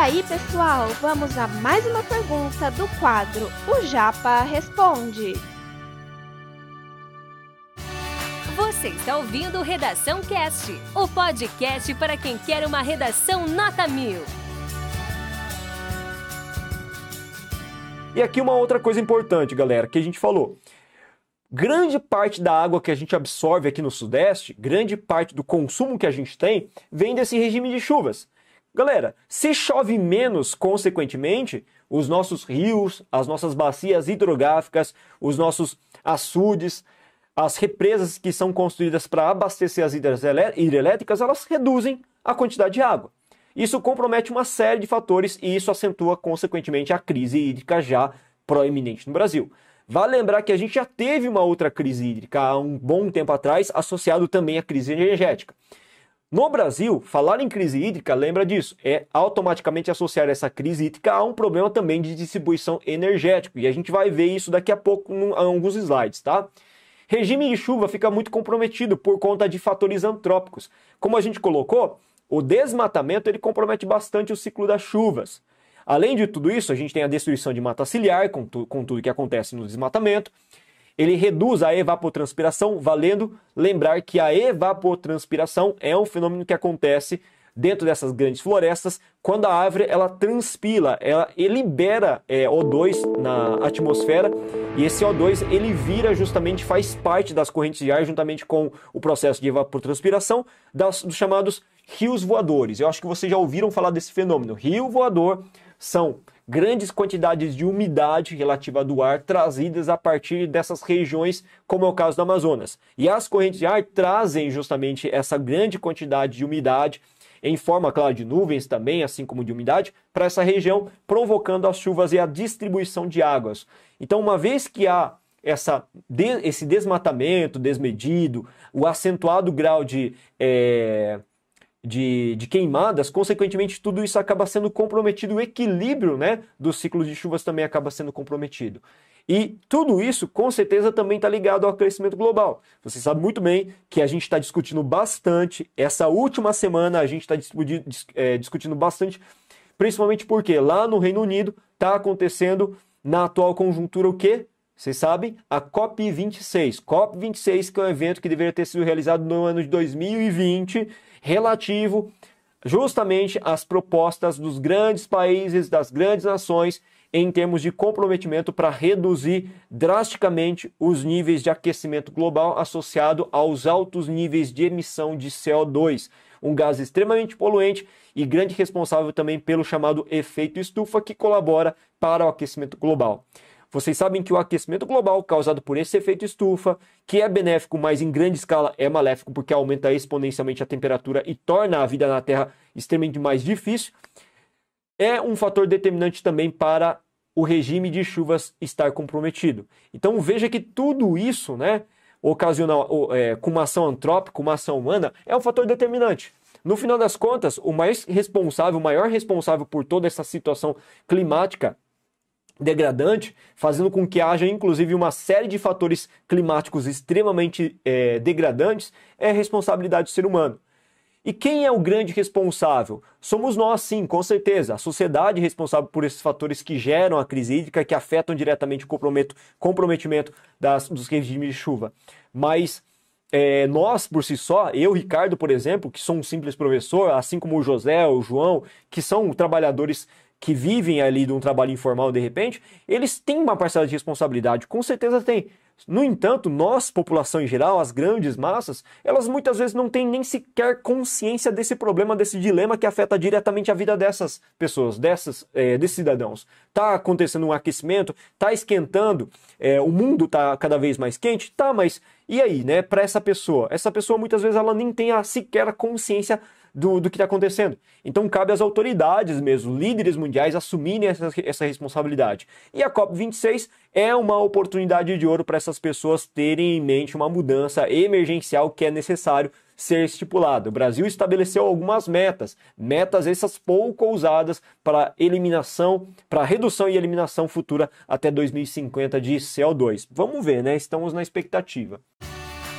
aí, pessoal, vamos a mais uma pergunta do quadro O Japa Responde. Você está ouvindo Redação Cast, o podcast para quem quer uma redação nota mil. E aqui uma outra coisa importante, galera, que a gente falou. Grande parte da água que a gente absorve aqui no Sudeste, grande parte do consumo que a gente tem, vem desse regime de chuvas. Galera, se chove menos, consequentemente, os nossos rios, as nossas bacias hidrográficas, os nossos açudes, as represas que são construídas para abastecer as hidrelétricas, elas reduzem a quantidade de água. Isso compromete uma série de fatores e isso acentua, consequentemente, a crise hídrica já proeminente no Brasil. Vale lembrar que a gente já teve uma outra crise hídrica há um bom tempo atrás, associado também à crise energética. No Brasil, falar em crise hídrica, lembra disso, é automaticamente associar essa crise hídrica a um problema também de distribuição energética. E a gente vai ver isso daqui a pouco em alguns slides, tá? Regime de chuva fica muito comprometido por conta de fatores antrópicos. Como a gente colocou, o desmatamento ele compromete bastante o ciclo das chuvas. Além de tudo isso, a gente tem a destruição de mata ciliar, com, tu, com tudo que acontece no desmatamento. Ele reduz a evapotranspiração, valendo lembrar que a evapotranspiração é um fenômeno que acontece dentro dessas grandes florestas quando a árvore ela transpila, ela libera é, O2 na atmosfera e esse O2 ele vira justamente faz parte das correntes de ar juntamente com o processo de evapotranspiração das, dos chamados rios voadores. Eu acho que vocês já ouviram falar desse fenômeno. Rio voador são grandes quantidades de umidade relativa do ar trazidas a partir dessas regiões, como é o caso do Amazonas. E as correntes de ar trazem justamente essa grande quantidade de umidade em forma, claro, de nuvens também, assim como de umidade, para essa região, provocando as chuvas e a distribuição de águas. Então, uma vez que há essa, esse desmatamento desmedido, o acentuado grau de é, de, de, queimadas, consequentemente tudo isso acaba sendo comprometido, o equilíbrio né, do ciclo de chuvas também acaba sendo comprometido. E tudo isso, com certeza, também está ligado ao crescimento global. Você sabe muito bem que a gente está discutindo bastante, essa última semana a gente está é, discutindo bastante, principalmente porque lá no Reino Unido está acontecendo na atual conjuntura o quê? Vocês sabem? A COP26. COP26, que é um evento que deveria ter sido realizado no ano de 2020 relativo justamente às propostas dos grandes países, das grandes nações, em termos de comprometimento para reduzir drasticamente os níveis de aquecimento global associado aos altos níveis de emissão de CO2, um gás extremamente poluente e grande responsável também pelo chamado efeito estufa que colabora para o aquecimento global. Vocês sabem que o aquecimento global causado por esse efeito estufa, que é benéfico, mas em grande escala é maléfico porque aumenta exponencialmente a temperatura e torna a vida na Terra extremamente mais difícil, é um fator determinante também para o regime de chuvas estar comprometido. Então veja que tudo isso, né, ocasional, é, com uma ação antrópica, uma ação humana, é um fator determinante. No final das contas, o mais responsável, o maior responsável por toda essa situação climática degradante, fazendo com que haja inclusive uma série de fatores climáticos extremamente é, degradantes, é responsabilidade do ser humano. E quem é o grande responsável? Somos nós, sim, com certeza. A sociedade é responsável por esses fatores que geram a crise hídrica, que afetam diretamente o comprometimento das, dos regimes de chuva. Mas é, nós, por si só, eu, Ricardo, por exemplo, que sou um simples professor, assim como o José, o João, que são trabalhadores que vivem ali de um trabalho informal de repente, eles têm uma parcela de responsabilidade, com certeza tem. No entanto, nós, população em geral, as grandes massas, elas muitas vezes não têm nem sequer consciência desse problema, desse dilema que afeta diretamente a vida dessas pessoas, dessas, é, desses cidadãos. Tá acontecendo um aquecimento, tá esquentando, é, o mundo tá cada vez mais quente, tá, mas e aí, né, para essa pessoa? Essa pessoa muitas vezes ela nem tem a, sequer a consciência do, do que está acontecendo. Então cabe às autoridades mesmo, líderes mundiais, assumirem essa, essa responsabilidade. E a COP26 é uma oportunidade de ouro para essas pessoas terem em mente uma mudança emergencial que é necessário ser estipulado. O Brasil estabeleceu algumas metas, metas essas pouco ousadas para eliminação, para redução e eliminação futura até 2050 de CO2. Vamos ver, né? Estamos na expectativa.